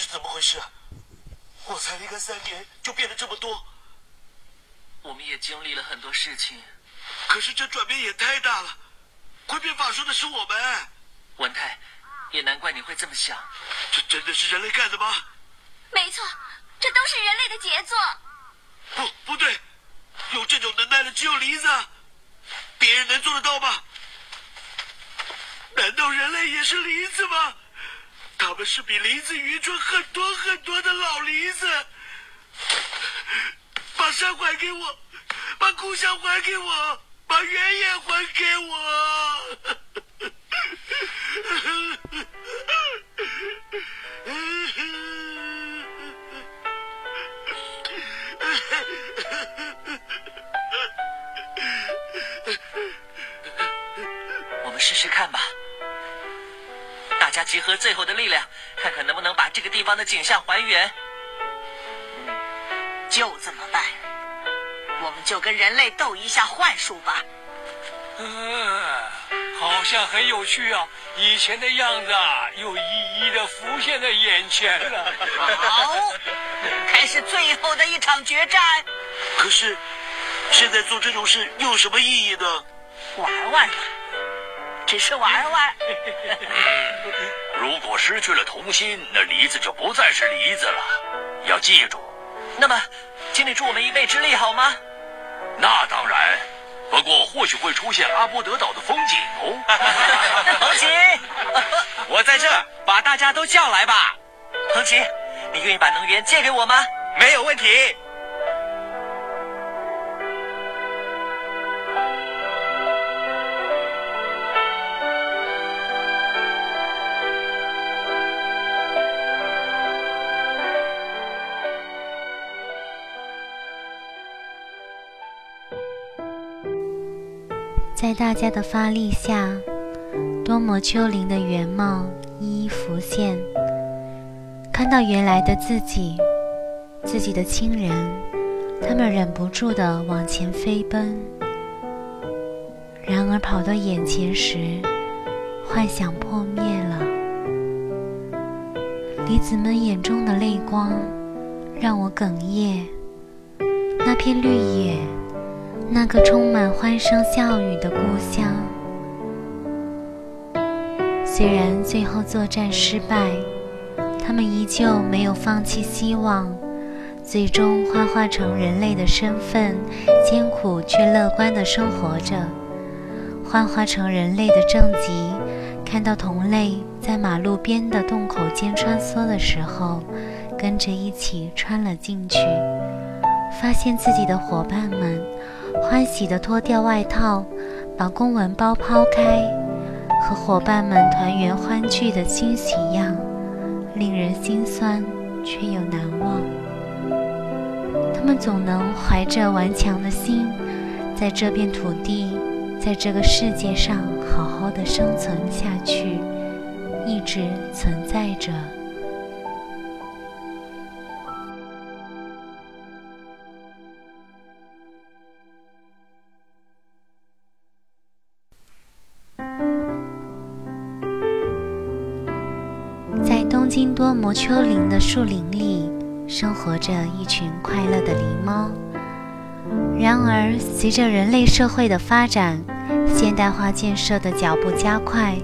是怎么回事？我才离开三年就变得这么多。我们也经历了很多事情，可是这转变也太大了。会变法术的是我们。文泰，也难怪你会这么想。这真的是人类干的吗？没错，这都是人类的杰作。不，不对，有这种能耐的只有梨子。别人能做得到吗？难道人类也是梨子吗？他们是比林子愚蠢很多很多的老林子。把山还给我，把故乡还给我，把原野还给。我集合最后的力量，看看能不能把这个地方的景象还原。就这么办，我们就跟人类斗一下幻术吧。嗯，好像很有趣啊！以前的样子啊，又一一的浮现在眼前了。好，开始最后的一场决战。可是，现在做这种事又有什么意义呢？玩玩嘛，只是玩玩。如果失去了童心，那梨子就不再是梨子了。要记住。那么，请你助我们一臂之力好吗？那当然。不过或许会出现阿波德岛的风景哦。彭奇，我在这，把大家都叫来吧。彭奇，你愿意把能源借给我吗？没有问题。在大家的发力下，多摩丘陵的原貌一一浮现。看到原来的自己，自己的亲人，他们忍不住地往前飞奔。然而跑到眼前时，幻想破灭了。离子们眼中的泪光，让我哽咽。那片绿野。那个充满欢声笑语的故乡，虽然最后作战失败，他们依旧没有放弃希望，最终幻化成人类的身份，艰苦却乐观地生活着。幻化成人类的正极，看到同类在马路边的洞口间穿梭的时候，跟着一起穿了进去，发现自己的伙伴们。欢喜地脱掉外套，把公文包抛开，和伙伴们团圆欢聚的欣喜样，令人心酸却又难忘。他们总能怀着顽强的心，在这片土地，在这个世界上好好的生存下去，一直存在着。多摩丘陵的树林里，生活着一群快乐的狸猫。然而，随着人类社会的发展，现代化建设的脚步加快，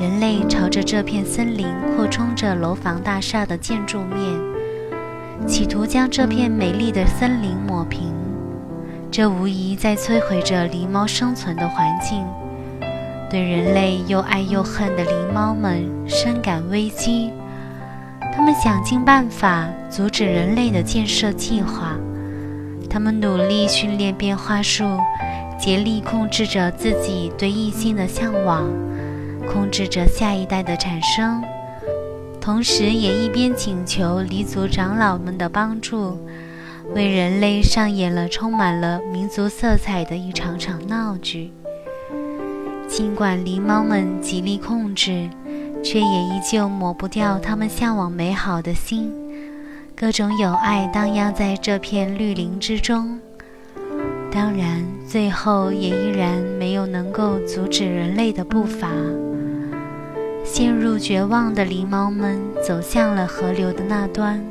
人类朝着这片森林扩充着楼房大厦的建筑面，企图将这片美丽的森林抹平。这无疑在摧毁着狸猫生存的环境。对人类又爱又恨的狸猫们深感危机。他们想尽办法阻止人类的建设计划，他们努力训练变化术，竭力控制着自己对异性的向往，控制着下一代的产生，同时也一边请求黎族长老们的帮助，为人类上演了充满了民族色彩的一场场闹剧。尽管狸猫们极力控制。却也依旧抹不掉他们向往美好的心，各种友爱荡漾在这片绿林之中。当然，最后也依然没有能够阻止人类的步伐。陷入绝望的狸猫们走向了河流的那端，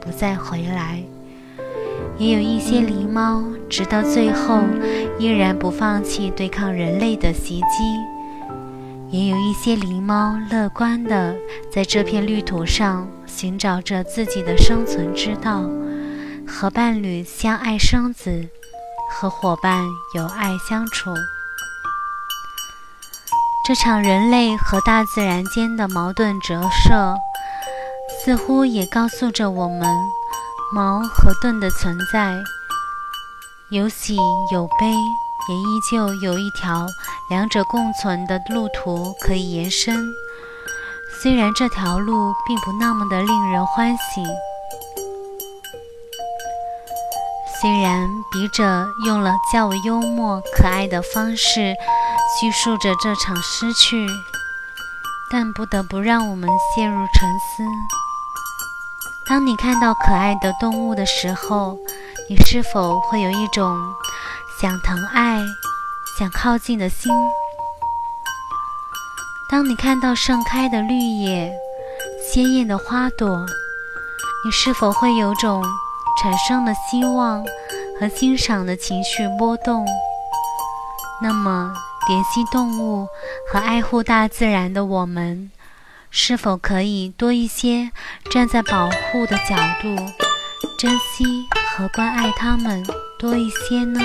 不再回来。也有一些狸猫，直到最后依然不放弃对抗人类的袭击；也有一些狸猫乐观地在这片绿土上寻找着自己的生存之道，和伴侣相爱生子，和伙伴有爱相处。这场人类和大自然间的矛盾折射，似乎也告诉着我们。矛和盾的存在，有喜有悲，也依旧有一条两者共存的路途可以延伸。虽然这条路并不那么的令人欢喜，虽然笔者用了较为幽默可爱的方式叙述着这场失去，但不得不让我们陷入沉思。当你看到可爱的动物的时候，你是否会有一种想疼爱、想靠近的心？当你看到盛开的绿叶、鲜艳的花朵，你是否会有种产生了希望和欣赏的情绪波动？那么，怜惜动物和爱护大自然的我们。是否可以多一些站在保护的角度，珍惜和关爱它们多一些呢？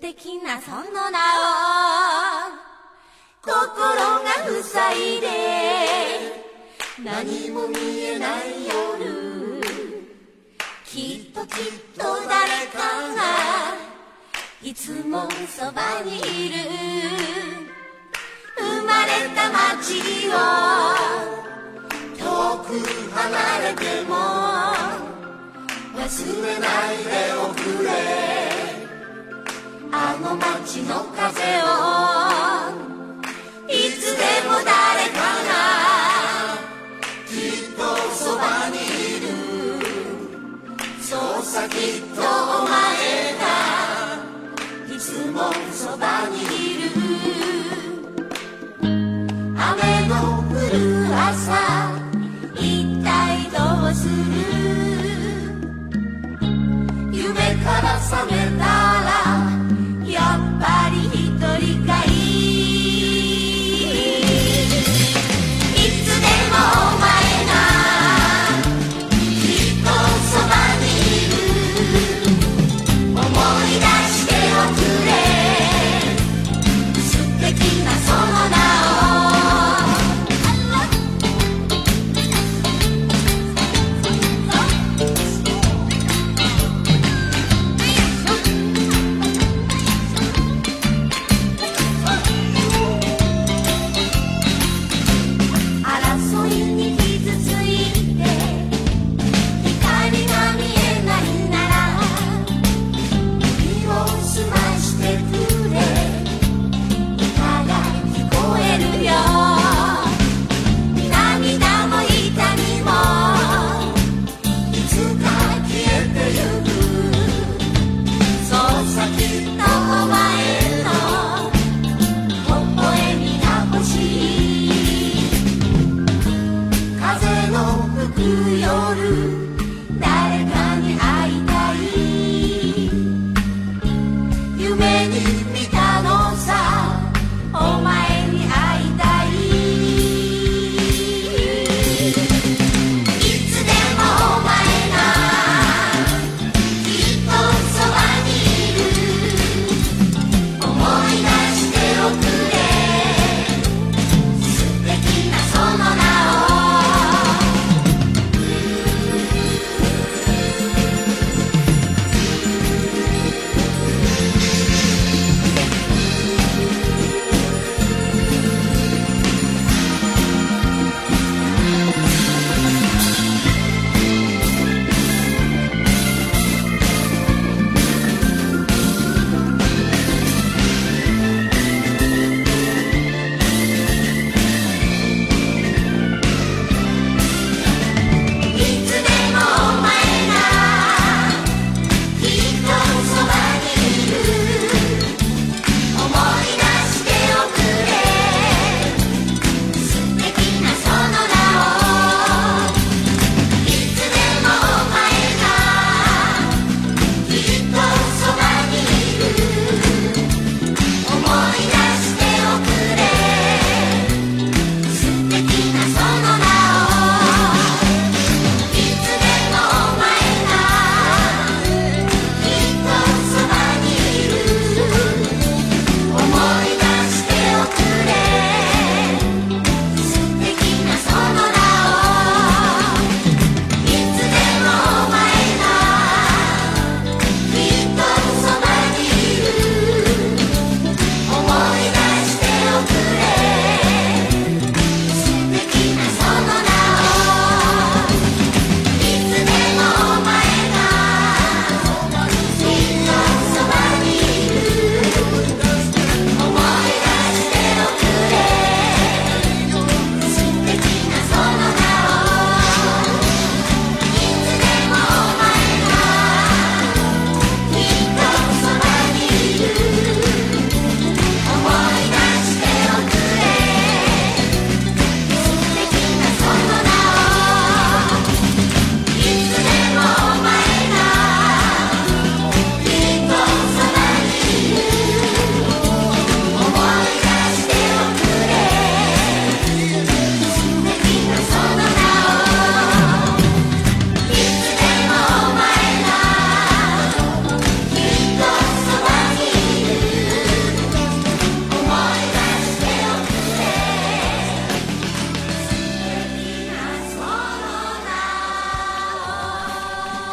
敵なその名を心が塞いで何も見えない夜きっときっと誰かがいつもそばにいる。生まれた街を遠く離れても忘れないでおくれ。あの街の風を。いつでも誰かがきっとそばにいる。そうさきっとお前がいつもそばにいる。雨の降る朝一体どうする？夢から覚める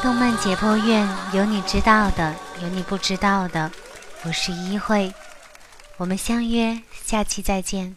动漫解剖院有你知道的，有你不知道的。我是一慧，我们相约下期再见。